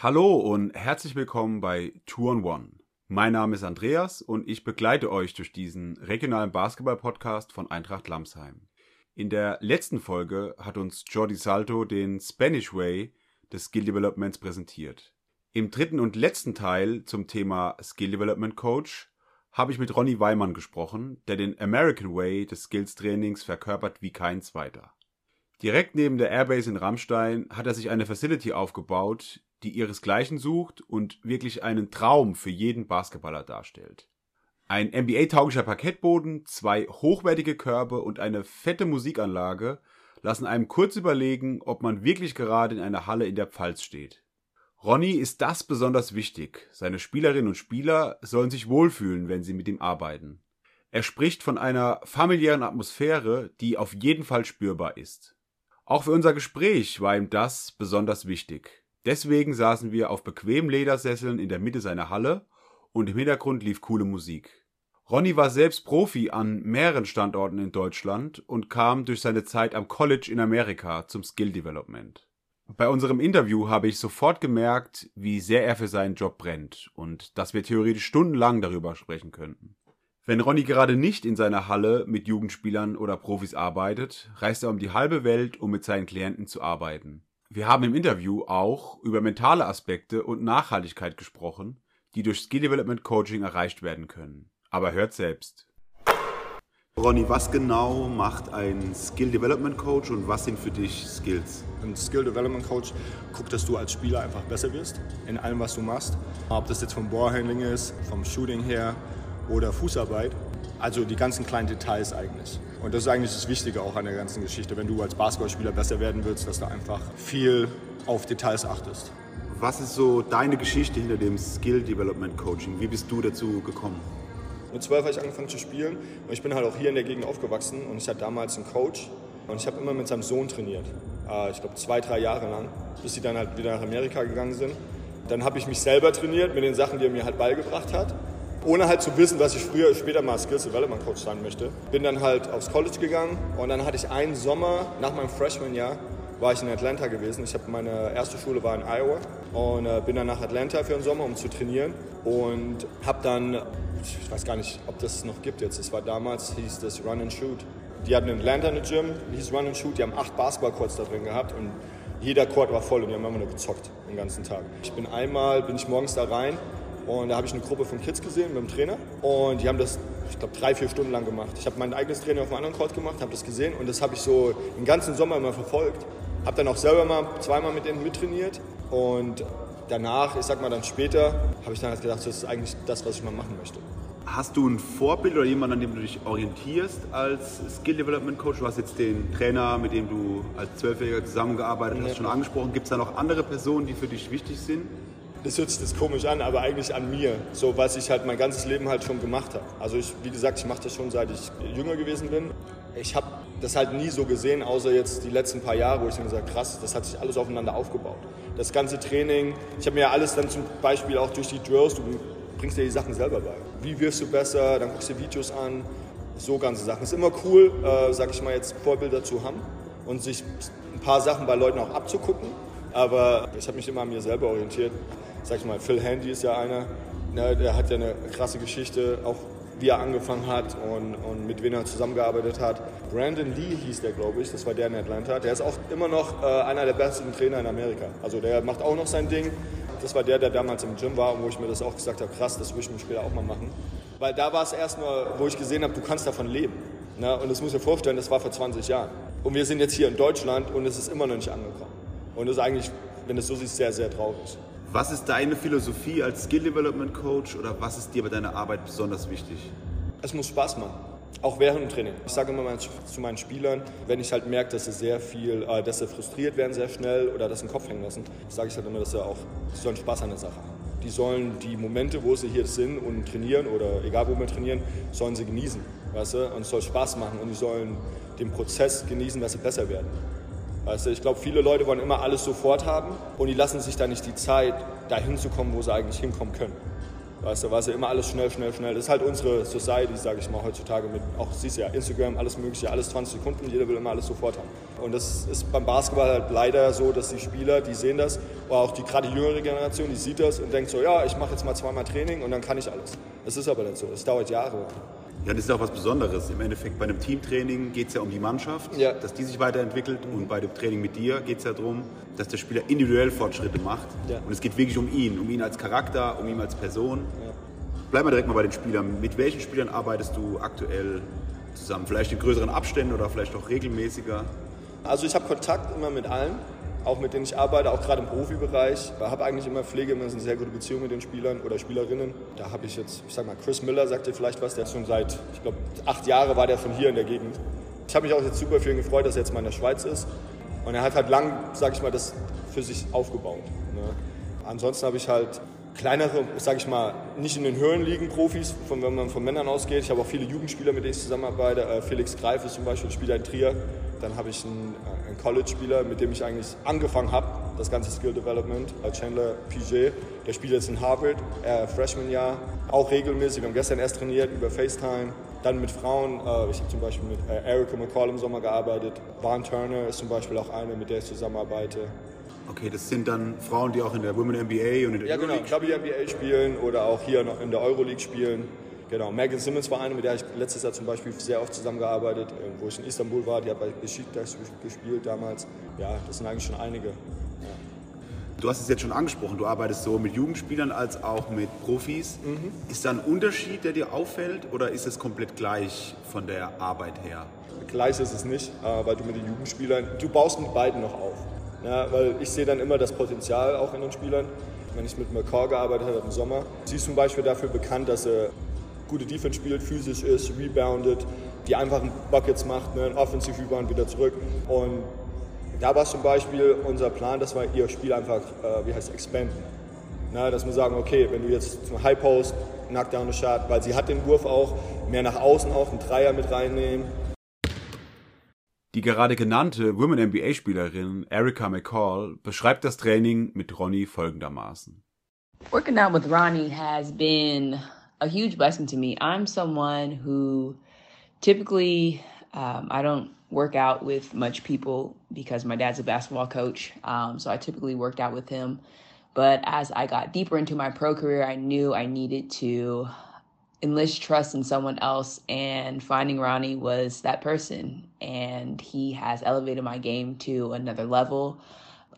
Hallo und herzlich willkommen bei Two on One. Mein Name ist Andreas und ich begleite euch durch diesen regionalen Basketball-Podcast von Eintracht Lamsheim. In der letzten Folge hat uns Jordi Salto den Spanish Way des Skill Developments präsentiert. Im dritten und letzten Teil zum Thema Skill Development Coach habe ich mit Ronny Weimann gesprochen, der den American Way des Skills Trainings verkörpert wie kein zweiter. Direkt neben der Airbase in Rammstein hat er sich eine Facility aufgebaut, die ihresgleichen sucht und wirklich einen Traum für jeden Basketballer darstellt. Ein NBA-tauglicher Parkettboden, zwei hochwertige Körbe und eine fette Musikanlage lassen einem kurz überlegen, ob man wirklich gerade in einer Halle in der Pfalz steht. Ronny ist das besonders wichtig. Seine Spielerinnen und Spieler sollen sich wohlfühlen, wenn sie mit ihm arbeiten. Er spricht von einer familiären Atmosphäre, die auf jeden Fall spürbar ist. Auch für unser Gespräch war ihm das besonders wichtig. Deswegen saßen wir auf bequemen Ledersesseln in der Mitte seiner Halle und im Hintergrund lief coole Musik. Ronny war selbst Profi an mehreren Standorten in Deutschland und kam durch seine Zeit am College in Amerika zum Skill Development. Bei unserem Interview habe ich sofort gemerkt, wie sehr er für seinen Job brennt und dass wir theoretisch stundenlang darüber sprechen könnten. Wenn Ronny gerade nicht in seiner Halle mit Jugendspielern oder Profis arbeitet, reist er um die halbe Welt, um mit seinen Klienten zu arbeiten. Wir haben im Interview auch über mentale Aspekte und Nachhaltigkeit gesprochen, die durch Skill Development Coaching erreicht werden können. Aber hört selbst. Ronny, was genau macht ein Skill Development Coach und was sind für dich Skills? Ein Skill Development Coach guckt, dass du als Spieler einfach besser wirst in allem, was du machst. Ob das jetzt vom Ballhandling ist, vom Shooting her oder Fußarbeit. Also die ganzen kleinen Details eigentlich. Und das ist eigentlich das Wichtige auch an der ganzen Geschichte, wenn du als Basketballspieler besser werden willst, dass du einfach viel auf Details achtest. Was ist so deine Geschichte hinter dem Skill Development Coaching? Wie bist du dazu gekommen? Mit zwölf habe ich angefangen zu spielen und ich bin halt auch hier in der Gegend aufgewachsen und ich hatte damals einen Coach und ich habe immer mit seinem Sohn trainiert. Äh, ich glaube zwei, drei Jahre lang, bis sie dann halt wieder nach Amerika gegangen sind. Dann habe ich mich selber trainiert mit den Sachen, die er mir halt beigebracht hat. Ohne halt zu wissen, dass ich früher, später mal Skills Development Coach sein möchte. Bin dann halt aufs College gegangen und dann hatte ich einen Sommer nach meinem Freshman-Jahr war ich in Atlanta gewesen. Ich habe meine erste Schule war in Iowa und äh, bin dann nach Atlanta für den Sommer, um zu trainieren und habe dann ich weiß gar nicht, ob das noch gibt jetzt. Es war damals, hieß das Run and Shoot. Die hatten in Atlanta eine Gym, hieß Run and Shoot. Die haben acht Basketballcourts da drin gehabt und jeder Court war voll und die haben immer nur gezockt den ganzen Tag. Ich bin einmal, bin ich morgens da rein und da habe ich eine Gruppe von Kids gesehen mit dem Trainer und die haben das, ich glaube, drei, vier Stunden lang gemacht. Ich habe mein eigenes Training auf einem anderen Court gemacht, habe das gesehen und das habe ich so den ganzen Sommer immer verfolgt. Habe dann auch selber mal zweimal mit denen mittrainiert und danach, ich sag mal dann später, habe ich dann halt gedacht, das ist eigentlich das, was ich mal machen möchte. Hast du ein Vorbild oder jemanden, an dem du dich orientierst als Skill Development Coach? Du hast jetzt den Trainer, mit dem du als Zwölfjähriger zusammengearbeitet hast, schon angesprochen. Gibt es da noch andere Personen, die für dich wichtig sind? Das hört sich das komisch an, aber eigentlich an mir, so was ich halt mein ganzes Leben halt schon gemacht habe. Also ich, wie gesagt, ich mache das schon seit ich jünger gewesen bin. Ich habe das halt nie so gesehen, außer jetzt die letzten paar Jahre, wo ich dann gesagt krass, das hat sich alles aufeinander aufgebaut. Das ganze Training, ich habe mir ja alles dann zum Beispiel auch durch die Drills, du bringst dir die Sachen selber bei. Wie wirst du besser, dann guckst du Videos an, so ganze Sachen. Es ist immer cool, äh, sag ich mal jetzt, Vorbilder zu haben und sich ein paar Sachen bei Leuten auch abzugucken. Aber ich habe mich immer an mir selber orientiert. Sag ich mal, Phil Handy ist ja einer, ne, der hat ja eine krasse Geschichte, auch wie er angefangen hat und, und mit wem er zusammengearbeitet hat. Brandon Lee hieß der, glaube ich, das war der in Atlanta. Der ist auch immer noch äh, einer der besten Trainer in Amerika. Also der macht auch noch sein Ding. Das war der, der damals im Gym war, wo ich mir das auch gesagt habe, krass, das will ich mir später auch mal machen. Weil da war es erst mal, wo ich gesehen habe, du kannst davon leben. Ne? Und das muss ich mir vorstellen, das war vor 20 Jahren. Und wir sind jetzt hier in Deutschland und es ist immer noch nicht angekommen. Und das ist eigentlich, wenn du es so siehst, sehr, sehr traurig. Was ist deine Philosophie als Skill Development Coach oder was ist dir bei deiner Arbeit besonders wichtig? Es muss Spaß machen. Auch während dem Training. Ich sage immer zu meinen Spielern, wenn ich halt merke, dass sie sehr viel, äh, dass sie frustriert werden sehr schnell oder dass sie den Kopf hängen lassen, sage ich halt immer, dass sie auch, sie sollen Spaß an der Sache haben. Die sollen die Momente, wo sie hier sind und trainieren oder egal wo wir trainieren, sollen sie genießen, weißt du? Und es soll Spaß machen und die sollen den Prozess genießen, dass sie besser werden. Weißt du, ich glaube, viele Leute wollen immer alles sofort haben und die lassen sich da nicht die Zeit, dahin zu kommen, wo sie eigentlich hinkommen können. Weißt du, war ja immer alles schnell, schnell, schnell. Das ist halt unsere Society, sage ich mal, heutzutage mit, auch siehst du ja, Instagram, alles mögliche, alles 20 Sekunden, jeder will immer alles sofort haben. Und das ist beim Basketball halt leider so, dass die Spieler, die sehen das, oder auch die gerade jüngere Generation, die sieht das und denkt so, ja, ich mache jetzt mal zweimal Training und dann kann ich alles. Das ist aber nicht so, das dauert Jahre. Ja, das ist auch was Besonderes. Im Endeffekt bei einem Teamtraining geht es ja um die Mannschaft, ja. dass die sich weiterentwickelt. Und bei dem Training mit dir geht es ja darum, dass der Spieler individuell Fortschritte macht. Ja. Und es geht wirklich um ihn, um ihn als Charakter, um ihn als Person. Ja. Bleib mal direkt mal bei den Spielern. Mit welchen Spielern arbeitest du aktuell zusammen? Vielleicht in größeren Abständen oder vielleicht auch regelmäßiger? Also ich habe Kontakt immer mit allen auch mit denen ich arbeite, auch gerade im Profibereich. Ich habe eigentlich immer Pflege, immer eine sehr gute Beziehung mit den Spielern oder Spielerinnen. Da habe ich jetzt, ich sag mal, Chris Miller sagt dir vielleicht was, der schon seit, ich glaube, acht Jahren war der von hier in der Gegend. Ich habe mich auch jetzt super ihn gefreut, dass er jetzt mal in der Schweiz ist. Und er hat halt lang, sag ich mal, das für sich aufgebaut. Ne? Ansonsten habe ich halt kleinere, sage ich mal, nicht in den höheren Ligen Profis, von, wenn man von Männern ausgeht. Ich habe auch viele Jugendspieler, mit denen ich zusammenarbeite. Äh, Felix Greif ist zum Beispiel Spieler in Trier. Dann habe ich einen, äh, einen College-Spieler, mit dem ich eigentlich angefangen habe, das ganze Skill Development, äh, Chandler PJ. Der spielt jetzt in Harvard, äh, Freshman-Jahr, auch regelmäßig. Wir haben gestern erst trainiert über FaceTime. Dann mit Frauen, äh, ich habe zum Beispiel mit äh, Erica McCall im Sommer gearbeitet. Vaughn Turner ist zum Beispiel auch eine, mit der ich zusammenarbeite. Okay, das sind dann Frauen, die auch in der Women NBA und in der Ja, genau, WNBA spielen oder auch hier noch in der Euroleague spielen. Genau, Megan Simmons war eine, mit der ich letztes Jahr zum Beispiel sehr oft zusammengearbeitet, äh, wo ich in Istanbul war. Die hat bei Besiktas gespielt damals. Ja, das sind eigentlich schon einige. Ja. Du hast es jetzt schon angesprochen, du arbeitest so mit Jugendspielern als auch mit Profis. Mhm. Ist da ein Unterschied, der dir auffällt oder ist es komplett gleich von der Arbeit her? Gleich ist es nicht, äh, weil du mit den Jugendspielern, du baust mit beiden noch auf. Ja, weil ich sehe dann immer das Potenzial auch in den Spielern. Wenn ich mit McCall gearbeitet habe im Sommer, sie ist zum Beispiel dafür bekannt, dass er gute Defense spielt, physisch ist, reboundet, die einfachen Buckets macht, ne, Offensive Rebound wieder zurück. Und da war zum Beispiel unser Plan, dass wir ihr Spiel einfach, äh, wie heißt expanden. Na, dass wir sagen, okay, wenn du jetzt zum High Post, Knockdown Shot, weil sie hat den Wurf auch, mehr nach außen auch, einen Dreier mit reinnehmen, Die gerade genannte Women NBA-Spielerin Erica McCall beschreibt das Training mit Ronnie folgendermaßen. Working out with Ronnie has been a huge blessing to me. I'm someone who typically um, I don't work out with much people because my dad's a basketball coach. Um, so I typically worked out with him. But as I got deeper into my pro career, I knew I needed to enlist trust in someone else and finding Ronnie was that person and he has elevated my game to another level.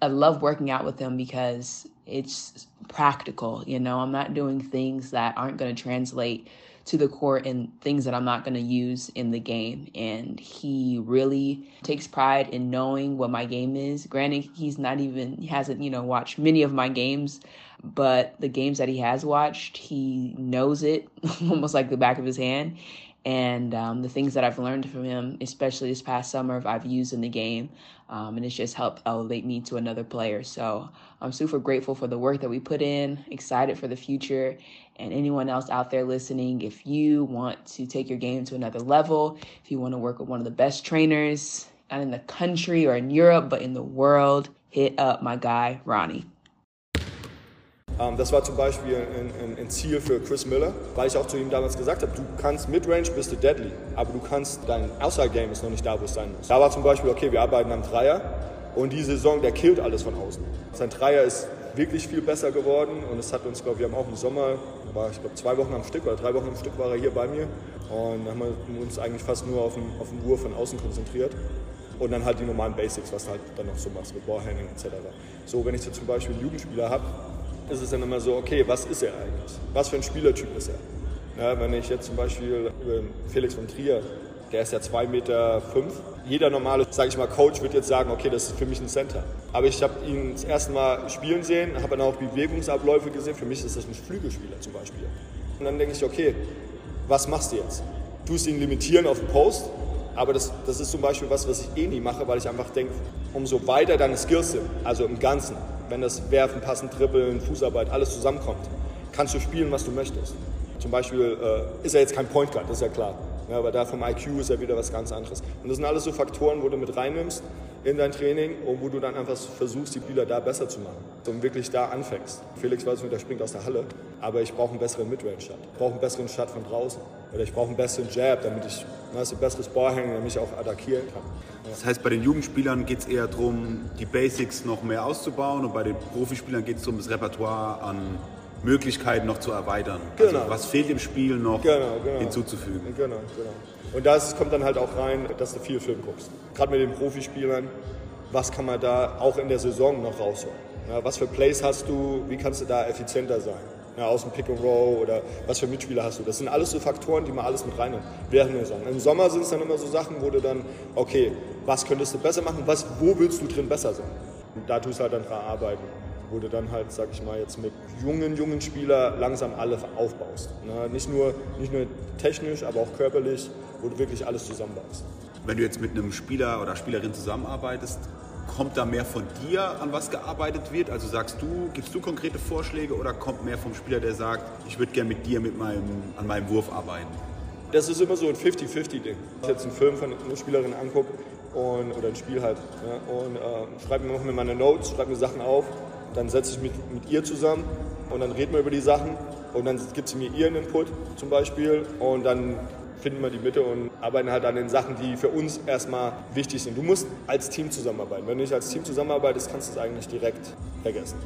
I love working out with him because it's practical, you know. I'm not doing things that aren't going to translate to the court and things that I'm not going to use in the game. And he really takes pride in knowing what my game is. Granted, he's not even, he hasn't, you know, watched many of my games, but the games that he has watched, he knows it almost like the back of his hand. And um, the things that I've learned from him, especially this past summer, I've used in the game. Um, and it's just helped elevate me to another player. So I'm super grateful for the work that we put in, excited for the future. And anyone else out there listening, if you want to take your game to another level, if you want to work with one of the best trainers, not in the country or in Europe, but in the world, hit up my guy, Ronnie. Ähm, das war zum Beispiel ein, ein, Ziel für Chris Miller, weil ich auch zu ihm damals gesagt habe, du kannst Midrange bist du deadly, aber du kannst, dein Outside-Game ist noch nicht da, wo es sein muss. Da war zum Beispiel, okay, wir arbeiten am Dreier und die Saison, der killt alles von außen. Sein Dreier ist wirklich viel besser geworden und es hat uns, glaube wir haben auch im Sommer, war ich glaube zwei Wochen am Stück oder drei Wochen am Stück war er hier bei mir und dann haben wir uns eigentlich fast nur auf den, auf den Wurf von außen konzentriert und dann halt die normalen Basics, was du halt dann noch so machst mit Ballhandling etc. So, wenn ich jetzt zum Beispiel einen Jugendspieler habe, ist es dann immer so, okay, was ist er eigentlich? Was für ein Spielertyp ist er? Ja, wenn ich jetzt zum Beispiel über Felix von Trier, der ist ja 2,5 Meter. Fünf. Jeder normale, sage ich mal, Coach wird jetzt sagen, okay, das ist für mich ein Center. Aber ich habe ihn das erste Mal spielen sehen, habe dann auch Bewegungsabläufe gesehen. Für mich ist das ein Flügelspieler zum Beispiel. Und dann denke ich, okay, was machst du jetzt? Tust ihn limitieren auf den Post, aber das, das ist zum Beispiel was, was ich eh nie mache, weil ich einfach denke, umso weiter deine Skills sind, also im Ganzen, wenn das Werfen, Passen, Trippeln, Fußarbeit, alles zusammenkommt, kannst du spielen, was du möchtest. Zum Beispiel äh, ist er jetzt kein Point Guard, das ist ja klar. Ja, aber da vom IQ ist er wieder was ganz anderes. Und das sind alles so Faktoren, wo du mit reinnimmst in dein Training und wo du dann einfach versuchst, die Spieler da besser zu machen und wirklich da anfängst. Felix weiß nicht, der springt aus der Halle, aber ich brauche einen besseren Midrange-Shot. Ich brauche einen besseren Shot von draußen. Oder ich brauche einen besseren Jab, damit ich weißt, ein besseres Ballhängen, damit ich auch attackieren kann. Ja. Das heißt, bei den Jugendspielern geht es eher darum, die Basics noch mehr auszubauen und bei den Profispielern geht es darum, das Repertoire an Möglichkeiten noch zu erweitern. Also genau. Also was fehlt im Spiel noch genau, genau. hinzuzufügen. Genau, genau. Und da kommt dann halt auch rein, dass du viel Film guckst. Gerade mit den Profispielern, was kann man da auch in der Saison noch rausholen? Ja, was für Plays hast du, wie kannst du da effizienter sein? Ja, aus dem Pick and Roll oder was für Mitspieler hast du? Das sind alles so Faktoren, die man alles mit reinnehmen während der Saison. Im Sommer sind es dann immer so Sachen, wo du dann, okay, was könntest du besser machen, was, wo willst du drin besser sein? Und da tust du halt dann dran arbeiten wo du dann halt, sag ich mal, jetzt mit jungen, jungen Spielern langsam alle aufbaust. Ne? Nicht, nur, nicht nur technisch, aber auch körperlich, wo du wirklich alles zusammenbaust. Wenn du jetzt mit einem Spieler oder Spielerin zusammenarbeitest, kommt da mehr von dir, an was gearbeitet wird? Also sagst du, gibst du konkrete Vorschläge oder kommt mehr vom Spieler, der sagt, ich würde gerne mit dir mit meinem, an meinem Wurf arbeiten? Das ist immer so ein 50-50-Ding. Wenn ich jetzt einen Film von einer Spielerin angucke und, oder ein Spiel halt ja, und äh, schreibe mir meine Notes, schreibe mir Sachen auf dann setze ich mich mit, mit ihr zusammen und dann reden wir über die Sachen und dann gibt sie mir ihren Input zum Beispiel und dann finden wir die Mitte und arbeiten halt an den Sachen, die für uns erstmal wichtig sind. Du musst als Team zusammenarbeiten. Wenn du nicht als Team zusammenarbeitest, kannst du es eigentlich direkt vergessen,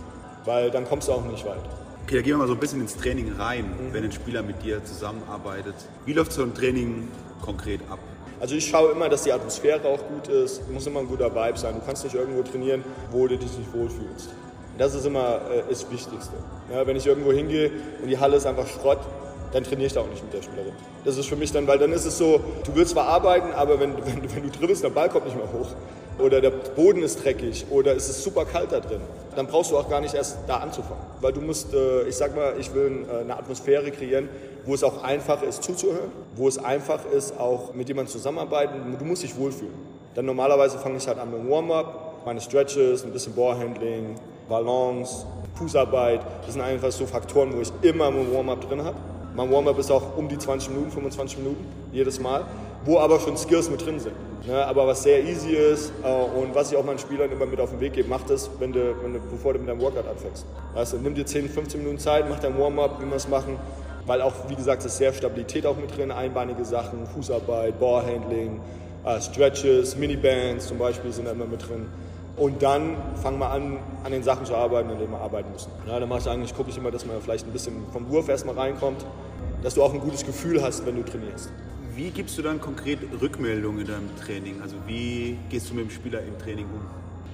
weil dann kommst du auch nicht weit. Okay, da gehen wir mal so ein bisschen ins Training rein, mhm. wenn ein Spieler mit dir zusammenarbeitet. Wie läuft so ein Training konkret ab? Also ich schaue immer, dass die Atmosphäre auch gut ist. Es muss immer ein guter Vibe sein. Du kannst nicht irgendwo trainieren, wo du dich nicht wohlfühlst. Das ist immer äh, das Wichtigste. Ja, wenn ich irgendwo hingehe und die Halle ist einfach Schrott, dann trainiere ich da auch nicht mit der Spielerin. Das ist für mich dann, weil dann ist es so, du willst zwar arbeiten, aber wenn, wenn, wenn du triffst, der Ball kommt nicht mehr hoch. Oder der Boden ist dreckig oder es ist super kalt da drin. Dann brauchst du auch gar nicht erst da anzufangen. Weil du musst, äh, ich sag mal, ich will äh, eine Atmosphäre kreieren, wo es auch einfach ist zuzuhören, wo es einfach ist, auch mit jemandem zusammenarbeiten. Du musst dich wohlfühlen. Dann normalerweise fange ich halt an mit Warm-up, meine Stretches, ein bisschen Ballhandling, Balance, Fußarbeit. Das sind einfach so Faktoren, wo ich immer ein Warm-up drin habe. Mein Warm-up ist auch um die 20 Minuten, 25 Minuten jedes Mal, wo aber schon Skills mit drin sind. Ne, aber was sehr easy ist äh, und was ich auch meinen Spielern immer mit auf den Weg gebe, mach das, wenn du, wenn du, bevor du mit deinem Workout anfängst. Du, nimm dir 10, 15 Minuten Zeit, mach dein Warm-up, wie wir es machen, weil auch, wie gesagt, ist sehr Stabilität auch mit drin, einbeinige Sachen, Fußarbeit, Ballhandling, äh, Stretches, Minibands zum Beispiel sind da immer mit drin. Und dann fangen wir an, an den Sachen zu arbeiten, an denen wir arbeiten müssen. Ja, dann mache ich eigentlich, gucke ich immer, dass man vielleicht ein bisschen vom Wurf erstmal reinkommt, dass du auch ein gutes Gefühl hast, wenn du trainierst. Wie gibst du dann konkret Rückmeldungen in deinem Training? Also wie gehst du mit dem Spieler im Training um?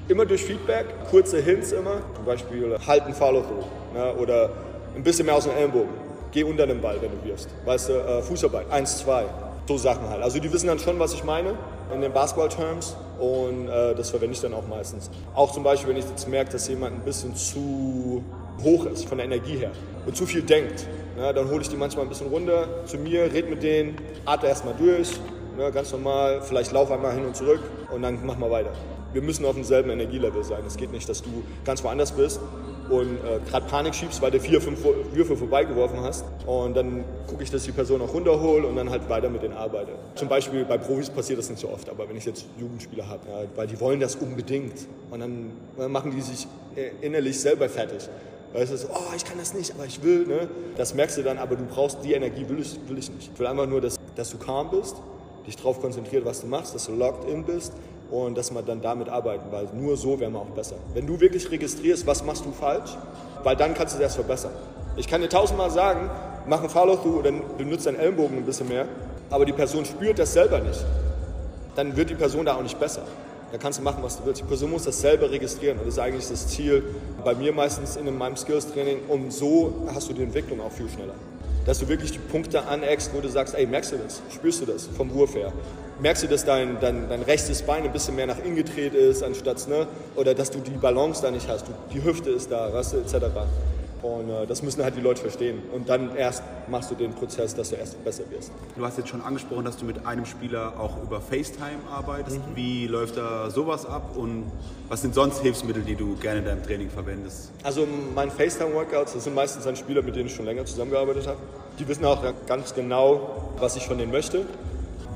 Immer durch Feedback, kurze Hints immer. Zum Beispiel halten Follow-through ja, oder ein bisschen mehr aus dem Ellenbogen. Geh unter den Ball, wenn du wirst. Weißt du, äh, Fußarbeit, 1, 2. So Sachen halt. Also die wissen dann schon, was ich meine in den Basketball-Terms und äh, das verwende ich dann auch meistens. Auch zum Beispiel, wenn ich jetzt merke, dass jemand ein bisschen zu hoch ist von der Energie her und zu viel denkt, ne, dann hole ich die manchmal ein bisschen runter zu mir, red mit denen, atme erstmal durch, ne, ganz normal, vielleicht lauf einmal hin und zurück und dann mach mal weiter. Wir müssen auf demselben Energielevel sein. Es geht nicht, dass du ganz woanders bist und äh, gerade Panik schiebst, weil du vier, fünf Würfe vorbeigeworfen hast. Und dann gucke ich, dass ich die Person auch runterhole und dann halt weiter mit denen arbeite. Zum Beispiel bei Profis passiert das nicht so oft, aber wenn ich jetzt Jugendspieler habe, ja, weil die wollen das unbedingt und dann, dann machen die sich äh, innerlich selber fertig. Weißt du, so, oh, ich kann das nicht, aber ich will. Ne? Das merkst du dann, aber du brauchst die Energie, will ich, will ich nicht. Ich will einfach nur, dass, dass du calm bist, dich darauf konzentriert, was du machst, dass du locked in bist und dass wir dann damit arbeiten, weil nur so werden wir auch besser. Wenn du wirklich registrierst, was machst du falsch, weil dann kannst du das verbessern. Ich kann dir tausendmal sagen, mach einen Follow-through oder benutze deinen Ellenbogen ein bisschen mehr, aber die Person spürt das selber nicht. Dann wird die Person da auch nicht besser. Da kannst du machen, was du willst. Die Person muss das selber registrieren. Und das ist eigentlich das Ziel bei mir meistens in meinem Skills-Training. Und so hast du die Entwicklung auch viel schneller. Dass du wirklich die Punkte aneckst, wo du sagst, ey, merkst du das? Spürst du das vom Wurf her? merkst du, dass dein, dein, dein rechtes Bein ein bisschen mehr nach innen gedreht ist, anstatt, ne? oder dass du die Balance da nicht hast, du, die Hüfte ist da, weißt du, etc. Und äh, das müssen halt die Leute verstehen. Und dann erst machst du den Prozess, dass du erst besser wirst. Du hast jetzt schon angesprochen, dass du mit einem Spieler auch über FaceTime arbeitest. Mhm. Wie läuft da sowas ab und was sind sonst Hilfsmittel, die du gerne in deinem Training verwendest? Also mein FaceTime-Workouts, das sind meistens dann Spieler, mit denen ich schon länger zusammengearbeitet habe. Die wissen auch ganz genau, was ich von denen möchte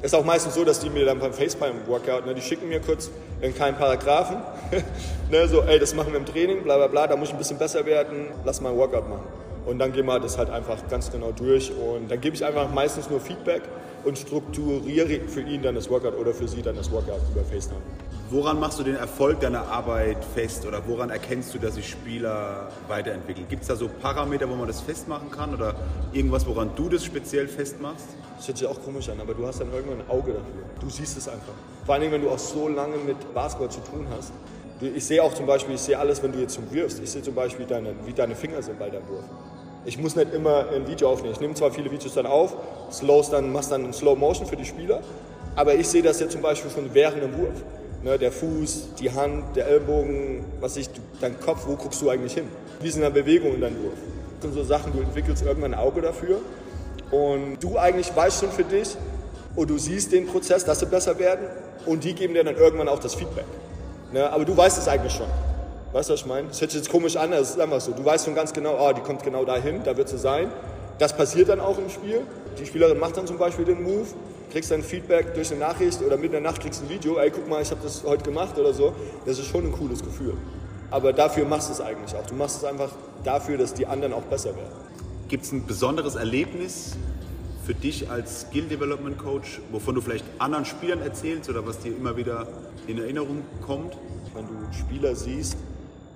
Ist auch meistens so, dass die mir dann beim FaceTime-Workout, ne, die schicken mir kurz in keinen Paragraphen, ne, so, ey, das machen wir im Training, bla bla bla, da muss ich ein bisschen besser werden, lass mal ein Workout machen. Und dann gehen wir das halt einfach ganz genau durch und dann gebe ich einfach meistens nur Feedback und strukturiere für ihn dann das Workout oder für sie dann das Workout über FaceTime. Woran machst du den Erfolg deiner Arbeit fest oder woran erkennst du, dass sich Spieler weiterentwickeln? Gibt es da so Parameter, wo man das festmachen kann oder irgendwas, woran du das speziell festmachst? Das hört sich auch komisch an, aber du hast dann irgendwann ein Auge dafür. Du siehst es einfach. Vor allem, wenn du auch so lange mit Basketball zu tun hast. Ich sehe auch zum Beispiel, ich sehe alles, wenn du jetzt wirfst. Ich sehe zum Beispiel, deine, wie deine Finger sind bei deinem Wurf. Ich muss nicht immer ein Video aufnehmen. Ich nehme zwar viele Videos dann auf, slows dann, machst dann Slow Motion für die Spieler, aber ich sehe das jetzt zum Beispiel schon während dem Wurf. Ne, der Fuß, die Hand, der Ellbogen, was ich, dein Kopf, wo guckst du eigentlich hin? Wie sind da Bewegungen in deinem Wurf? Das sind so Sachen, du entwickelst irgendwann ein Auge dafür und du eigentlich weißt schon für dich und du siehst den Prozess, dass sie besser werden und die geben dir dann irgendwann auch das Feedback. Ne, aber du weißt es eigentlich schon. Weißt du, was ich meine? Das hört sich jetzt komisch an, es ist einfach so. Du weißt schon ganz genau, oh, die kommt genau dahin, da wird sie sein. Das passiert dann auch im Spiel. Die Spielerin macht dann zum Beispiel den Move kriegst dann Feedback durch eine Nachricht oder mit der Nacht kriegst ein Video, ey, guck mal, ich habe das heute gemacht oder so. Das ist schon ein cooles Gefühl. Aber dafür machst du es eigentlich auch. Du machst es einfach dafür, dass die anderen auch besser werden. Gibt es ein besonderes Erlebnis für dich als Skill Development Coach, wovon du vielleicht anderen Spielern erzählst oder was dir immer wieder in Erinnerung kommt? Wenn du Spieler siehst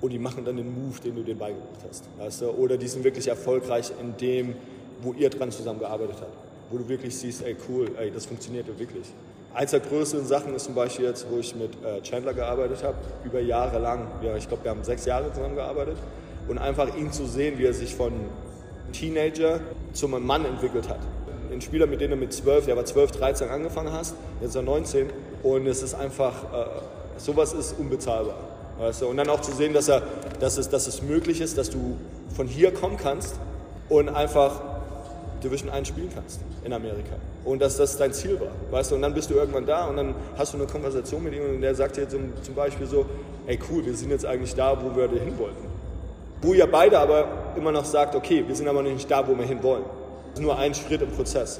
und die machen dann den Move, den du denen beigebracht hast. Weißt du? Oder die sind wirklich erfolgreich in dem, wo ihr dran zusammengearbeitet habt wo du wirklich siehst, ey cool, ey, das funktioniert ja wirklich. Eins der größeren Sachen ist zum Beispiel jetzt, wo ich mit äh, Chandler gearbeitet habe, über Jahre lang. Ja, ich glaube, wir haben sechs Jahre zusammengearbeitet. Und einfach ihn zu sehen, wie er sich von Teenager zum Mann entwickelt hat. Ein Spieler, mit dem du mit 12, der war 12, 13 angefangen hast, jetzt ist er 19. Und es ist einfach, äh, sowas ist unbezahlbar. Weißt du? Und dann auch zu sehen, dass, er, dass, es, dass es möglich ist, dass du von hier kommen kannst und einfach Division 1 spielen kannst in Amerika. Und dass das dein Ziel war, weißt du, und dann bist du irgendwann da und dann hast du eine Konversation mit ihm und der sagt dir zum, zum Beispiel so, ey cool, wir sind jetzt eigentlich da, wo wir hin wollten. Wo ihr beide aber immer noch sagt, okay, wir sind aber nicht da, wo wir hin wollen. Das ist nur ein Schritt im Prozess.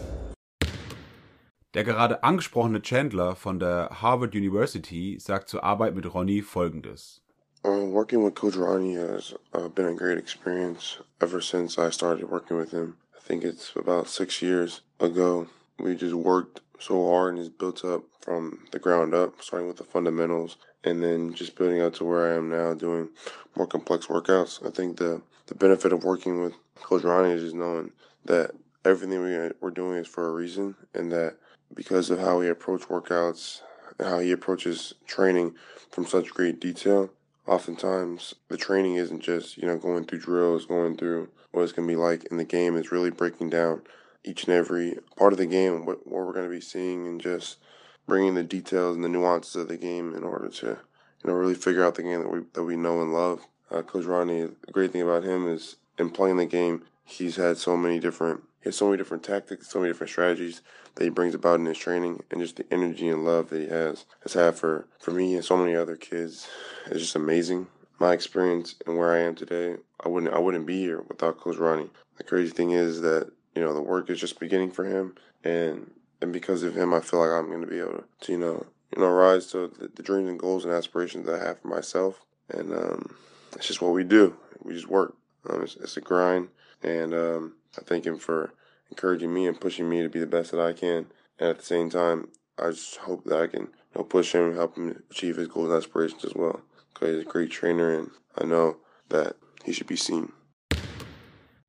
Der gerade angesprochene Chandler von der Harvard University sagt zur Arbeit mit Ronnie folgendes. Uh, working with Coach Ronnie has uh, been a great experience ever since I started working with him. think it's about six years ago. We just worked so hard and just built up from the ground up, starting with the fundamentals and then just building out to where I am now doing more complex workouts. I think the, the benefit of working with Coach Ronnie is just knowing that everything we, we're doing is for a reason and that because of how he approach workouts, how he approaches training from such great detail, oftentimes the training isn't just, you know, going through drills, going through what it's going to be like in the game. It's really breaking down each and every part of the game, what, what we're going to be seeing, and just bringing the details and the nuances of the game in order to, you know, really figure out the game that we that we know and love. Uh, Coach Ronnie, the great thing about him is in playing the game, he's had so many different he has so many different tactics, so many different strategies that he brings about in his training, and just the energy and love that he has has had for for me and so many other kids is just amazing my experience and where I am today, I wouldn't I wouldn't be here without Coach Ronnie. The crazy thing is that you know the work is just beginning for him, and and because of him, I feel like I'm going to be able to you know you know rise to the, the dreams and goals and aspirations that I have for myself, and um, it's just what we do. We just work. Um, it's, it's, a grind, and um, I thank him for encouraging me and pushing me to be the best that I can. And at the same time, I just hope that I can you know, push him and help him achieve his goals and aspirations as well. because he's a great trainer and I know that he should be seen.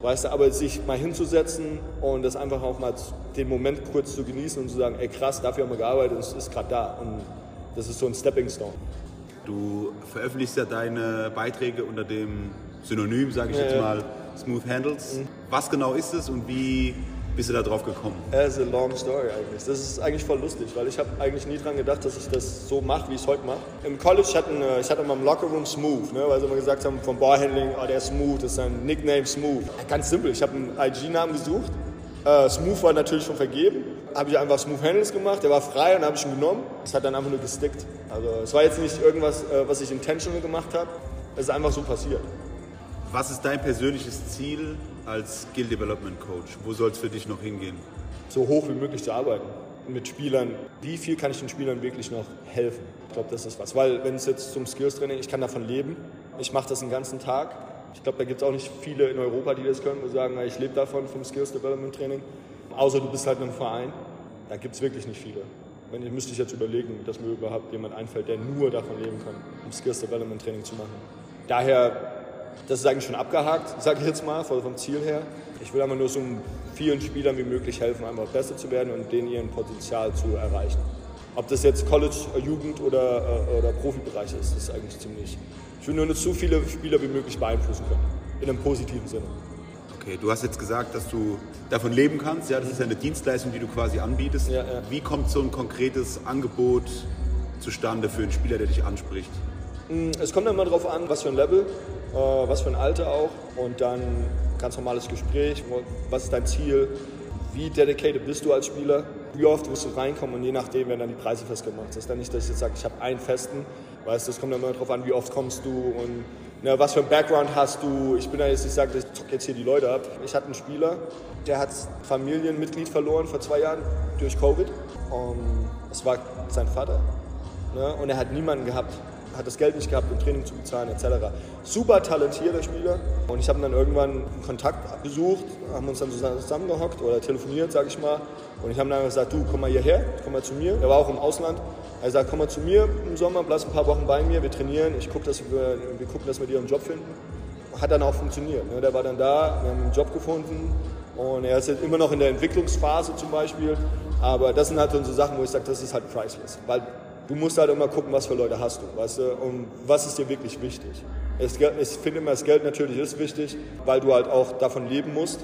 Weißt du, aber sich mal hinzusetzen und das einfach auch mal den Moment kurz zu genießen und zu sagen, ey krass, dafür haben wir gearbeitet, es ist gerade da und das ist so ein Stepping Stone. Du veröffentlichst ja deine Beiträge unter dem Synonym, sage ich ja, jetzt mal, Smooth Handles. Mhm. Was genau ist es und wie bist du da drauf gekommen? Es ist a long story eigentlich. Das ist eigentlich voll lustig, weil ich habe eigentlich nie daran gedacht, dass ich das so mache, wie ich es heute mache. Im College hatten äh, ich hatte immer im Lockerroom Smooth, ne, weil sie immer gesagt haben vom Ballhandling, oh, der ist Smooth, das ist sein Nickname Smooth. Ganz simpel, ich habe einen IG-Namen gesucht. Äh, Smooth war natürlich schon vergeben. Habe ich einfach Smooth Handles gemacht, der war frei und habe ich ihn genommen. Es hat dann einfach nur gestickt. Also es war jetzt nicht irgendwas, äh, was ich intentional gemacht habe. Es ist einfach so passiert. Was ist dein persönliches Ziel als Skill Development Coach? Wo soll es für dich noch hingehen? So hoch wie möglich zu arbeiten. mit Spielern, wie viel kann ich den Spielern wirklich noch helfen? Ich glaube, das ist was. Weil wenn es jetzt zum Skills-Training, ich kann davon leben. Ich mache das den ganzen Tag. Ich glaube, da gibt es auch nicht viele in Europa, die das können, die sagen, ich lebe davon vom Skills Development Training. Außer du bist halt in einem Verein. Da gibt es wirklich nicht viele. Wenn ich müsste ich jetzt überlegen, dass mir überhaupt jemand einfällt, der nur davon leben kann, um Skills Development Training zu machen. Daher, das ist eigentlich schon abgehakt, sage ich jetzt mal, vom Ziel her. Ich will einfach nur so vielen Spielern wie möglich helfen, einfach besser zu werden und denen ihren Potenzial zu erreichen. Ob das jetzt College, äh, Jugend oder, äh, oder Profibereich ist, ist eigentlich ziemlich. Ich will nur so viele Spieler wie möglich beeinflussen können. In einem positiven Sinne. Okay, du hast jetzt gesagt, dass du davon leben kannst. Ja, das ist ja eine Dienstleistung, die du quasi anbietest. Ja, ja. Wie kommt so ein konkretes Angebot zustande für einen Spieler, der dich anspricht? Mm, es kommt immer darauf an, was für ein Level, was für ein Alter auch. Und dann ganz normales Gespräch. Was ist dein Ziel? Wie dedicated bist du als Spieler? Wie oft wirst du reinkommen? Und je nachdem werden dann die Preise festgemacht. Das ist dann nicht, dass ich jetzt sage, ich habe einen festen. Weißt, das kommt immer darauf an, wie oft kommst du und na, was für ein Background hast du. Ich bin da jetzt, ich sage, ich zock jetzt hier die Leute ab. Ich hatte einen Spieler, der hat Familienmitglied verloren vor zwei Jahren durch Covid. Und es war sein Vater. Ne? Und er hat niemanden gehabt hat das Geld nicht gehabt, um Training zu bezahlen etc. Super talentierter Spieler und ich habe dann irgendwann Kontakt besucht, haben uns dann zusammengehockt oder telefoniert, sage ich mal. Und ich habe dann gesagt, du komm mal hierher, komm mal zu mir. Er war auch im Ausland. Er sagt, komm mal zu mir im Sommer, bleib ein paar Wochen bei mir, wir trainieren. Ich guck, dass wir, wir gucken, dass wir dir einen Job finden. Hat dann auch funktioniert. Ne? Der war dann da, wir haben einen Job gefunden und er ist jetzt immer noch in der Entwicklungsphase zum Beispiel. Aber das sind halt so Sachen, wo ich sage, das ist halt priceless. Weil du musst halt immer gucken, was für Leute hast du, weißt du, und was ist dir wirklich wichtig. ich finde immer, das Geld natürlich ist wichtig, weil du halt auch davon leben musst.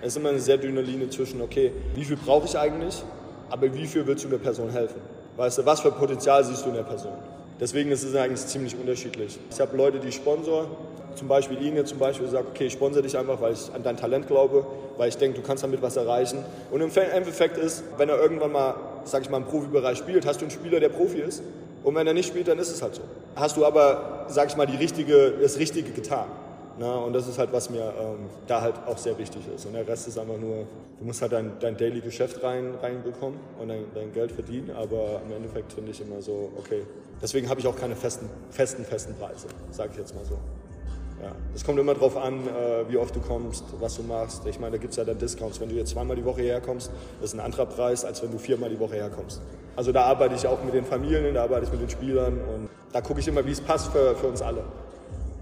Es ist immer eine sehr dünne Linie zwischen, okay, wie viel brauche ich eigentlich, aber wie viel willst du der Person helfen? Weißt du, was für Potenzial siehst du in der Person? Deswegen ist es eigentlich ziemlich unterschiedlich. Ich habe Leute, die Sponsor, zum Beispiel ihn zum Beispiel sagt, okay, ich sponsere dich einfach, weil ich an dein Talent glaube, weil ich denke, du kannst damit was erreichen. Und im Endeffekt ist, wenn er irgendwann mal, sag ich mal, im Profibereich spielt, hast du einen Spieler, der Profi ist. Und wenn er nicht spielt, dann ist es halt so. Hast du aber, sag ich mal, die richtige, das Richtige getan. Na, und das ist halt, was mir ähm, da halt auch sehr wichtig ist. Und der Rest ist einfach nur, du musst halt dein, dein Daily Geschäft rein, reinbekommen und dein, dein Geld verdienen. Aber im Endeffekt finde ich immer so, okay. Deswegen habe ich auch keine festen, festen, festen Preise, sage ich jetzt mal so. Ja. Es kommt immer darauf an, äh, wie oft du kommst, was du machst. Ich meine, da gibt es ja dann Discounts. Wenn du jetzt zweimal die Woche herkommst, ist ein anderer Preis, als wenn du viermal die Woche herkommst. Also da arbeite ich auch mit den Familien, da arbeite ich mit den Spielern und da gucke ich immer, wie es passt für, für uns alle.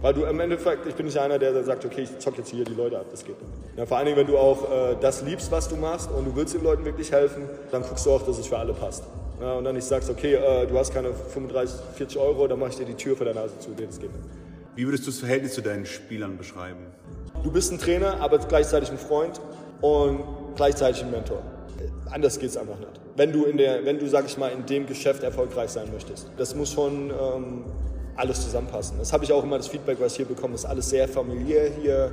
Weil du im Endeffekt, ich bin nicht einer, der sagt, okay, ich zock jetzt hier die Leute ab, das geht nicht. Ja, vor allen Dingen, wenn du auch äh, das liebst, was du machst und du willst den Leuten wirklich helfen, dann guckst du auch, dass es für alle passt. Ja, und dann nicht sagst, okay, äh, du hast keine 35, 40 Euro, dann mache ich dir die Tür vor der Nase zu, das geht nicht. Wie würdest du das Verhältnis zu deinen Spielern beschreiben? Du bist ein Trainer, aber gleichzeitig ein Freund und gleichzeitig ein Mentor. Anders geht es einfach nicht. Wenn du, in der, wenn du, sag ich mal, in dem Geschäft erfolgreich sein möchtest. Das muss schon ähm, alles zusammenpassen. Das habe ich auch immer das Feedback, was ich hier bekomme, ist alles sehr familiär hier.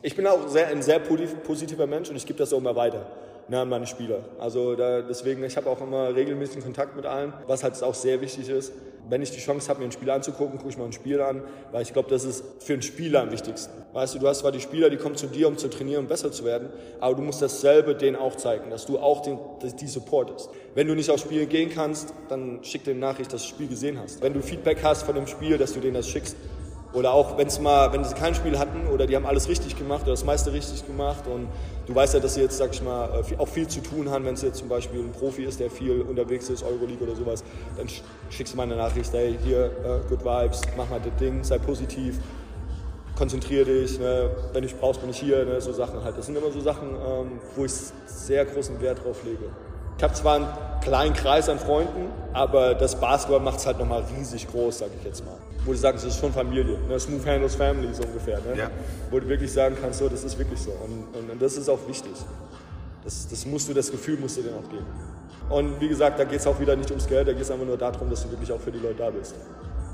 Ich bin auch sehr, ein sehr positiver Mensch und ich gebe das auch immer weiter ne, an meine Spieler. Also da, deswegen, ich habe auch immer regelmäßigen Kontakt mit allen, was halt auch sehr wichtig ist wenn ich die Chance habe, mir ein Spiel anzugucken, gucke ich mal ein Spiel an, weil ich glaube, das ist für einen Spieler am wichtigsten. Weißt du, du hast zwar die Spieler, die kommen zu dir, um zu trainieren und besser zu werden, aber du musst dasselbe denen auch zeigen, dass du auch den, die supportest. Wenn du nicht aufs Spiel gehen kannst, dann schick dem Nachricht, dass du das Spiel gesehen hast. Wenn du Feedback hast von dem Spiel, dass du denen das schickst. Oder auch, wenn es mal, wenn sie kein Spiel hatten oder die haben alles richtig gemacht oder das meiste richtig gemacht und du weißt ja, dass sie jetzt, sag ich mal, äh, auch viel zu tun haben, wenn es jetzt zum Beispiel ein Profi ist, der viel unterwegs ist, Euroleague oder sowas, dann schickst du mal eine Nachricht, hey, hier, uh, good vibes, mach mal das Ding, sei positiv, konzentriere dich, ne? wenn du mich brauchst, bin ich hier, ne? so Sachen halt. Das sind immer so Sachen, ähm, wo ich sehr großen Wert drauf lege. Ich habe zwar einen kleinen Kreis an Freunden, aber das Basketball macht es halt nochmal riesig groß, sage ich jetzt mal wo du sagst, das ist schon Familie. Ne? Smooth Handles Family so ungefähr. Ne? Ja. Wo du wirklich sagen kannst, so, das ist wirklich so. Und, und, und das ist auch wichtig. Das, das, musst du, das Gefühl musst du dir auch geben. Und wie gesagt, da geht es auch wieder nicht ums Geld, da geht es einfach nur darum, dass du wirklich auch für die Leute da bist.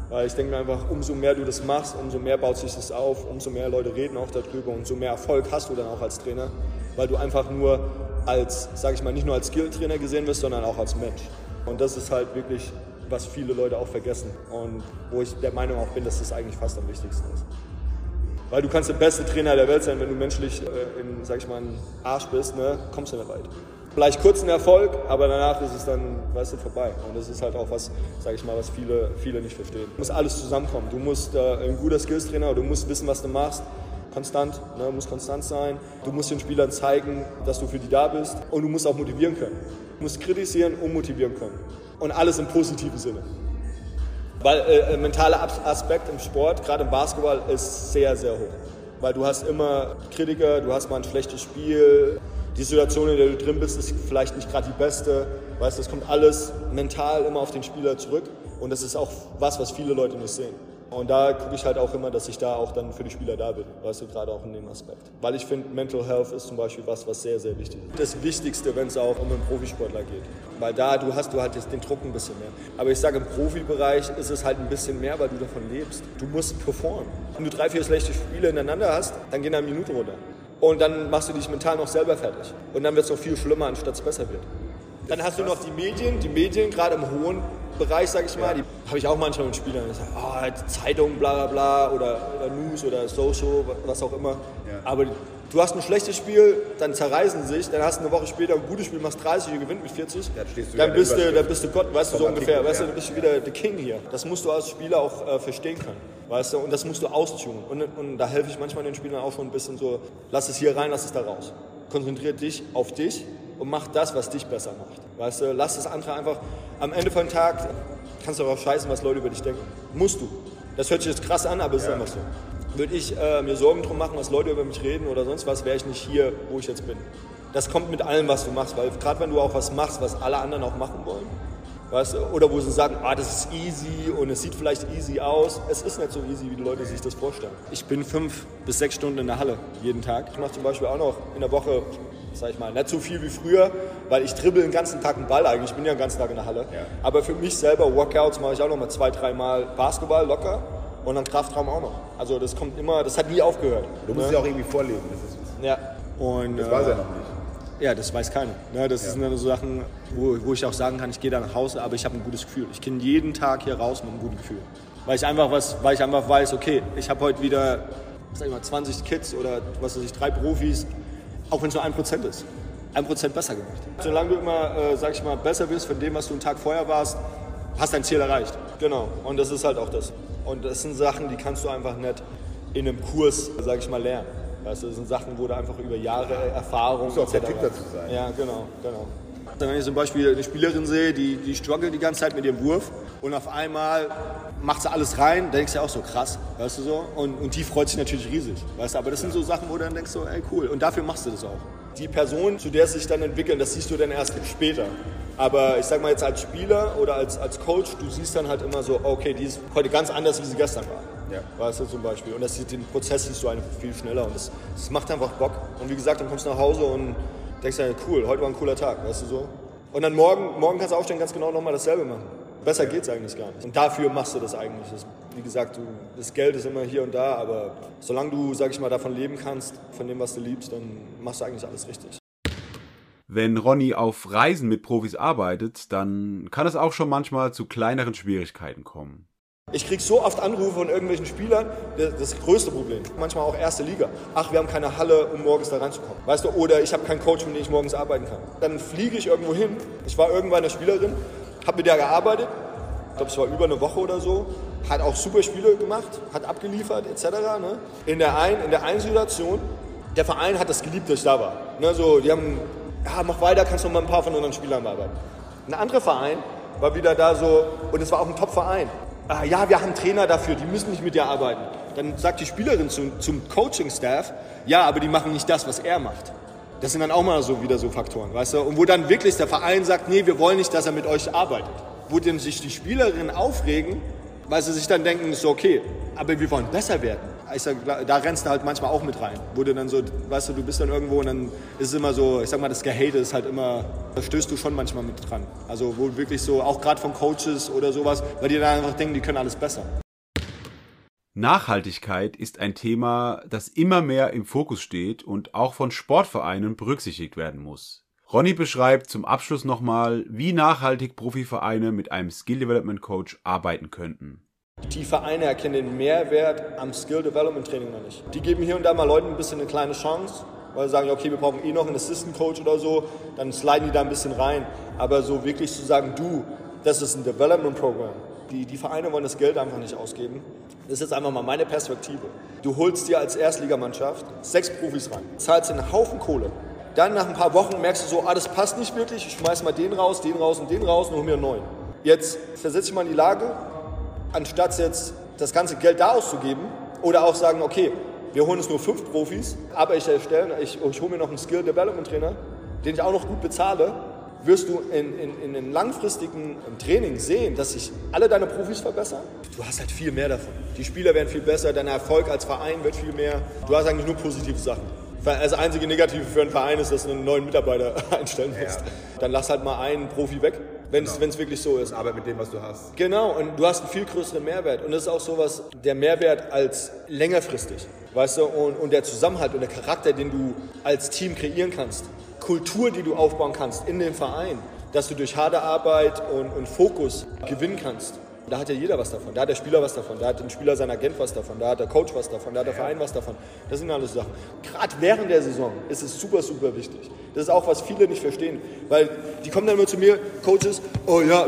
Weil ich denke mir einfach, umso mehr du das machst, umso mehr baut sich das auf, umso mehr Leute reden auch darüber, umso mehr Erfolg hast du dann auch als Trainer, weil du einfach nur als, sage ich mal, nicht nur als Skill-Trainer gesehen wirst, sondern auch als Mensch. Und das ist halt wirklich was viele Leute auch vergessen und wo ich der Meinung auch bin, dass das eigentlich fast am wichtigsten ist. Weil du kannst der beste Trainer der Welt sein, wenn du menschlich äh, in, sag ich mal, ein Arsch bist, ne, kommst du nicht weit. Vielleicht kurzen Erfolg, aber danach ist es dann, weißt du, vorbei. Und das ist halt auch was, sage ich mal, was viele, viele nicht verstehen. Muss alles zusammenkommen. Du musst äh, ein guter Skills-Trainer, du musst wissen, was du machst. Konstant, ne, musst konstant sein. Du musst den Spielern zeigen, dass du für die da bist. Und du musst auch motivieren können. Du musst kritisieren und motivieren können. Und alles im positiven Sinne. Weil äh, mentaler Aspekt im Sport, gerade im Basketball, ist sehr, sehr hoch. Weil du hast immer Kritiker, du hast mal ein schlechtes Spiel, die Situation, in der du drin bist, ist vielleicht nicht gerade die beste. Weißt, das kommt alles mental immer auf den Spieler zurück und das ist auch was, was viele Leute nicht sehen. Und da gucke ich halt auch immer, dass ich da auch dann für die Spieler da bin, weißt du, gerade auch in dem Aspekt. Weil ich finde, Mental Health ist zum Beispiel was, was sehr, sehr wichtig ist. Das Wichtigste, wenn es auch um einen Profisportler geht. Weil da, du hast du halt den Druck ein bisschen mehr. Aber ich sage, im Profibereich ist es halt ein bisschen mehr, weil du davon lebst. Du musst performen. Wenn du drei, vier schlechte Spiele ineinander hast, dann gehen da Minuten runter. Und dann machst du dich mental noch selber fertig. Und dann wird es noch viel schlimmer, anstatt es besser wird. Dann hast du noch die Medien, die Medien, gerade im hohen Bereich, sag ich mal, die habe ich auch manchmal mit Spielern. Ich sage, oh, Zeitung, bla bla bla, oder, oder News oder Social, was auch immer. Aber du hast ein schlechtes Spiel, dann zerreißen sie sich, dann hast du eine Woche später ein gutes Spiel, machst 30 und gewinnt mit 40. Ja, dann, bist du, dann bist du Gott, weißt du, so ungefähr. Weißt du, dann bist du wieder der King hier. Das musst du als Spieler auch äh, verstehen können. Weißt du, und das musst du austun. Und, und da helfe ich manchmal den Spielern auch schon ein bisschen so, lass es hier rein, lass es da raus. Konzentriere dich auf dich und mach das, was dich besser macht. Weißt du, lass das andere einfach, am Ende vom Tag kannst du auch scheißen, was Leute über dich denken. Musst du. Das hört sich jetzt krass an, aber es ja. ist einfach so. Würde ich äh, mir Sorgen drum machen, was Leute über mich reden oder sonst was, wäre ich nicht hier, wo ich jetzt bin. Das kommt mit allem, was du machst, weil gerade wenn du auch was machst, was alle anderen auch machen wollen, Weißt du? Oder wo sie sagen, ah, das ist easy und es sieht vielleicht easy aus. Es ist nicht so easy, wie die Leute sich das vorstellen. Ich bin fünf bis sechs Stunden in der Halle jeden Tag. Ich mache zum Beispiel auch noch in der Woche, sag ich mal, nicht so viel wie früher, weil ich dribbel den ganzen Tag einen Ball eigentlich. Ich bin ja den ganzen Tag in der Halle. Ja. Aber für mich selber, Workouts mache ich auch noch mal zwei, dreimal Basketball locker und dann Kraftraum auch noch. Also das kommt immer, das hat nie aufgehört. Du musst ne? ja auch irgendwie vorleben. ja. Und, das war es ja noch nicht. Ja, das weiß keiner. Ne, das ja. sind so Sachen, wo, wo ich auch sagen kann, ich gehe da nach Hause, aber ich habe ein gutes Gefühl. Ich gehe jeden Tag hier raus mit einem guten Gefühl. Weil ich einfach, was, weil ich einfach weiß, okay, ich habe heute wieder sag ich mal, 20 Kids oder was weiß ich, drei Profis, auch wenn es nur ein Prozent ist. Ein Prozent besser gemacht. Solange du immer, äh, sag ich mal, besser bist von dem, was du einen Tag vorher warst, hast dein Ziel erreicht. Genau. Und das ist halt auch das. Und das sind Sachen, die kannst du einfach nicht in einem Kurs, sag ich mal, lernen. Weißt du, das sind Sachen, wo du einfach über Jahre Erfahrung. Muss auch der Typ dazu sein. Ja, genau, genau. Wenn ich zum Beispiel eine Spielerin sehe, die, die struggelt die ganze Zeit mit ihrem Wurf und auf einmal macht sie alles rein, dann denkst du ja auch so krass, weißt du so? Und, und die freut sich natürlich riesig, weißt du? Aber das sind so Sachen, wo du dann denkst so, ey cool. Und dafür machst du das auch. Die Person, zu der sie sich dann entwickeln, das siehst du dann erst später. Aber ich sag mal jetzt als Spieler oder als, als Coach, du siehst dann halt immer so, okay, die ist heute ganz anders, wie sie gestern war. Ja. Weißt du, zum Beispiel. Und das, den Prozess siehst du einfach viel schneller und das, das macht einfach Bock. Und wie gesagt, dann kommst du nach Hause und denkst dir, cool, heute war ein cooler Tag, weißt du so. Und dann morgen, morgen kannst du aufstehen, ganz genau nochmal dasselbe machen. Besser geht's eigentlich gar nicht. Und dafür machst du das eigentlich. Das, wie gesagt, du, das Geld ist immer hier und da, aber solange du, sag ich mal, davon leben kannst, von dem, was du liebst, dann machst du eigentlich alles richtig. Wenn Ronny auf Reisen mit Profis arbeitet, dann kann es auch schon manchmal zu kleineren Schwierigkeiten kommen. Ich kriege so oft Anrufe von irgendwelchen Spielern, das, größte Problem. Manchmal auch erste Liga. Ach, wir haben keine Halle, um morgens da reinzukommen. Weißt du, oder ich habe keinen Coach, mit dem ich morgens arbeiten kann. Dann fliege ich irgendwo hin. Ich war irgendwann eine Spielerin, habe mit der gearbeitet. Ich glaube, es war über eine Woche oder so. Hat auch super Spiele gemacht, hat abgeliefert etc. Ne? In, der einen, in der einen Situation, der Verein hat das geliebt, dass ich da war. Ne, so, die haben, ja, mach weiter, kannst noch mal ein paar von unseren Spielern arbeiten. Ein anderer Verein war wieder da so, und es war auch ein Top-Verein ah, ja, wir haben Trainer dafür, die müssen nicht mit dir arbeiten. Dann sagt die Spielerin zum, zum Coaching-Staff, ja, aber die machen nicht das, was er macht. Das sind dann auch mal so wieder so Faktoren, weißt du? Und wo dann wirklich der Verein sagt, nee, wir wollen nicht, dass er mit euch arbeitet. Wo dann sich die Spielerinnen aufregen, weil sie sich dann denken, ist so okay, aber wir wollen besser werden ich sag, da rennst du halt manchmal auch mit rein. Wo du dann so, weißt du, du bist dann irgendwo und dann ist es immer so, ich sag mal, das Gehate ist halt immer, da stößt du schon manchmal mit dran. Also wo wirklich so, auch gerade von Coaches oder sowas, weil die dann einfach denken, die können alles besser. Nachhaltigkeit ist ein Thema, das immer mehr im Fokus steht und auch von Sportvereinen berücksichtigt werden muss. Ronny beschreibt zum Abschluss nochmal, wie nachhaltig Profivereine mit einem Skill Development Coach arbeiten könnten. Die Vereine erkennen den Mehrwert am Skill Development Training noch nicht. Die geben hier und da mal Leuten ein bisschen eine kleine Chance, weil sie sagen, okay, wir brauchen eh noch einen Assistant Coach oder so, dann sliden die da ein bisschen rein. Aber so wirklich zu sagen, du, das ist ein Development Program. Die, die Vereine wollen das Geld einfach nicht ausgeben. Das ist jetzt einfach mal meine Perspektive. Du holst dir als Erstligamannschaft sechs Profis rein, zahlst einen Haufen Kohle. Dann nach ein paar Wochen merkst du so, ah, das passt nicht wirklich, ich schmeiß mal den raus, den raus und den raus und hol mir einen neuen. Jetzt versetze ich mal in die Lage, anstatt jetzt das ganze Geld da auszugeben oder auch sagen, okay, wir holen uns nur fünf Profis, aber ich erstelle, ich, ich hole mir noch einen Skill Development Trainer, den ich auch noch gut bezahle, wirst du in, in, in einem langfristigen Training sehen, dass sich alle deine Profis verbessern. Du hast halt viel mehr davon. Die Spieler werden viel besser, dein Erfolg als Verein wird viel mehr. Du hast eigentlich nur positive Sachen. Das einzige Negative für einen Verein ist, dass du einen neuen Mitarbeiter einstellen musst. Ja. Dann lass halt mal einen Profi weg, wenn es genau. wirklich so ist. Aber mit dem, was du hast. Genau, und du hast einen viel größeren Mehrwert. Und das ist auch sowas, der Mehrwert als längerfristig. Weißt du, und, und der Zusammenhalt und der Charakter, den du als Team kreieren kannst. Kultur, die du aufbauen kannst in dem Verein, dass du durch harte Arbeit und, und Fokus gewinnen kannst. Da hat ja jeder was davon. Da hat der Spieler was davon. Da hat der Spieler sein Agent was davon. Da hat der Coach was davon. Da hat der Verein was davon. Das sind alles Sachen. Gerade während der Saison ist es super, super wichtig. Das ist auch, was viele nicht verstehen. Weil die kommen dann immer zu mir, Coaches, oh ja,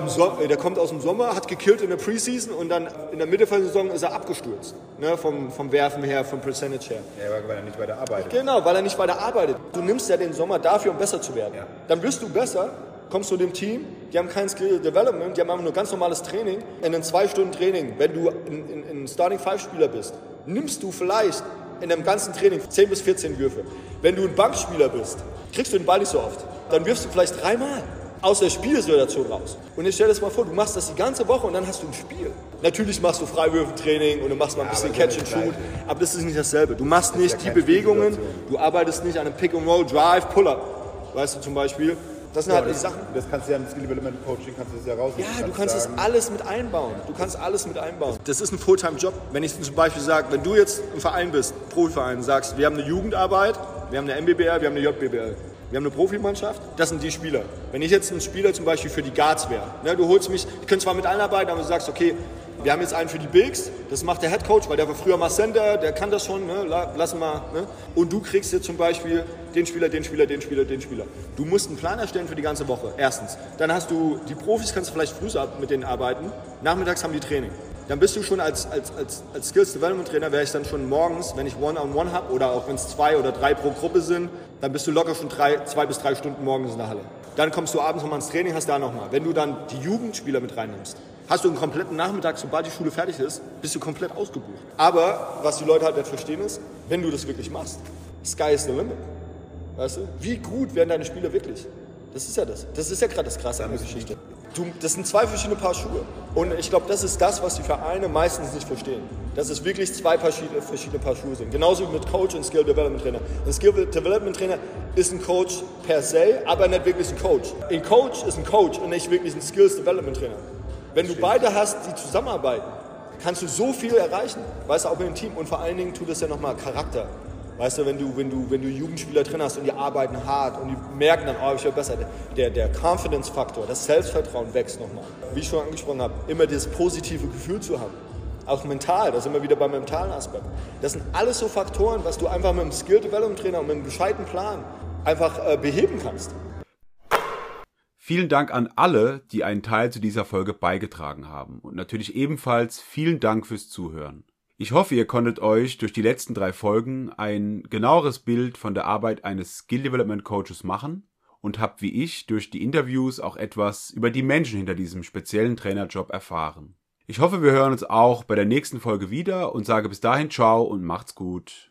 der kommt aus dem Sommer, hat gekillt in der Preseason und dann in der Mitte der Saison ist er abgestürzt. Ne, vom, vom Werfen her, vom Percentage her. Ja, weil er nicht weiter arbeitet. Genau, weil er nicht weiter arbeitet. Du nimmst ja den Sommer dafür, um besser zu werden. Ja. Dann wirst du besser kommst du dem Team, die haben kein Skill Development, die haben einfach nur ganz normales Training. In einem zwei Stunden Training, wenn du ein, Starting Five Spieler bist, nimmst du vielleicht in einem ganzen Training 10 bis 14 Würfe. Wenn du ein Bankspieler bist, kriegst du den Ball nicht so oft. Dann wirfst du vielleicht dreimal aus der Spielsituation raus. Und jetzt stell dir das mal vor, du machst das die ganze Woche und dann hast du ein Spiel. Natürlich machst du Freiwürfentraining und du machst mal ein bisschen Catch and Shoot, aber das ist nicht dasselbe. Du machst nicht die Bewegungen, du arbeitest nicht an einem Pick and Roll, Drive, Pull-up, weißt du zum Beispiel, das sind ja, halt die Sachen. Das kannst du ja im Skill Development Coaching kannst du das ja raus. Ja, du kannst das alles mit einbauen. Du kannst alles mit einbauen. Das ist ein Fulltime-Job. Wenn ich zum Beispiel sage, wenn du jetzt ein Verein bist, Profiverein, sagst, wir haben eine Jugendarbeit, wir haben eine MBBL, wir haben eine JBBL. Wir haben eine Profimannschaft, das sind die Spieler. Wenn ich jetzt ein Spieler zum Beispiel für die Guards wäre, ne, du holst mich, ich könnte zwar mit allen arbeiten, aber du sagst, okay, wir haben jetzt einen für die Bigs, das macht der Head Coach, weil der war früher mal Center, der kann das schon, ne? lass mal. Ne? Und du kriegst jetzt zum Beispiel den Spieler, den Spieler, den Spieler, den Spieler. Du musst einen Plan erstellen für die ganze Woche, erstens. Dann hast du, die Profis kannst du vielleicht früh mit denen arbeiten, nachmittags haben die Training. Dann bist du schon als, als, als, als Skills Development Trainer, wäre ich dann schon morgens, wenn ich One-on-One -on -one habe oder auch wenn es zwei oder drei pro Gruppe sind, dann bist du locker schon drei, zwei bis drei Stunden morgens in der Halle. Dann kommst du abends nochmal ins Training, hast da nochmal. Wenn du dann die Jugendspieler mit reinnimmst, hast du einen kompletten Nachmittag, sobald die Schule fertig ist, bist du komplett ausgebucht. Aber was die Leute halt nicht verstehen ist, wenn du das wirklich machst, sky is the limit. Weißt du? Wie gut werden deine Spieler wirklich? Das ist ja das. Das ist ja gerade das Krasse an der Geschichte. Du, das sind zwei verschiedene Paar Schuhe. Und ich glaube, das ist das, was die Vereine meistens nicht verstehen. Dass es wirklich zwei verschiedene, verschiedene Paar Schuhe sind. Genauso mit Coach und Skill Development Trainer. Ein Skill Development Trainer ist ein Coach per se, aber nicht wirklich ein Coach. Ein Coach ist ein Coach und nicht wirklich ein Skills Development Trainer. Wenn du beide hast, die zusammenarbeiten, kannst du so viel erreichen. Weißt du, auch mit dem Team. Und vor allen Dingen tut es ja nochmal Charakter. Weißt du, wenn du, wenn du, wenn du Jugendspieler drin hast und die arbeiten hart und die merken dann, oh, ich werde besser. Der, der Confidence-Faktor, das Selbstvertrauen wächst nochmal. Wie ich schon angesprochen habe, immer das positive Gefühl zu haben. Auch mental, das sind wir wieder beim mentalen Aspekt. Das sind alles so Faktoren, was du einfach mit einem Skill Development Trainer und mit einem gescheiten Plan einfach äh, beheben kannst. Vielen Dank an alle, die einen Teil zu dieser Folge beigetragen haben und natürlich ebenfalls vielen Dank fürs Zuhören. Ich hoffe, ihr konntet euch durch die letzten drei Folgen ein genaueres Bild von der Arbeit eines Skill Development Coaches machen und habt wie ich durch die Interviews auch etwas über die Menschen hinter diesem speziellen Trainerjob erfahren. Ich hoffe, wir hören uns auch bei der nächsten Folge wieder und sage bis dahin ciao und macht's gut.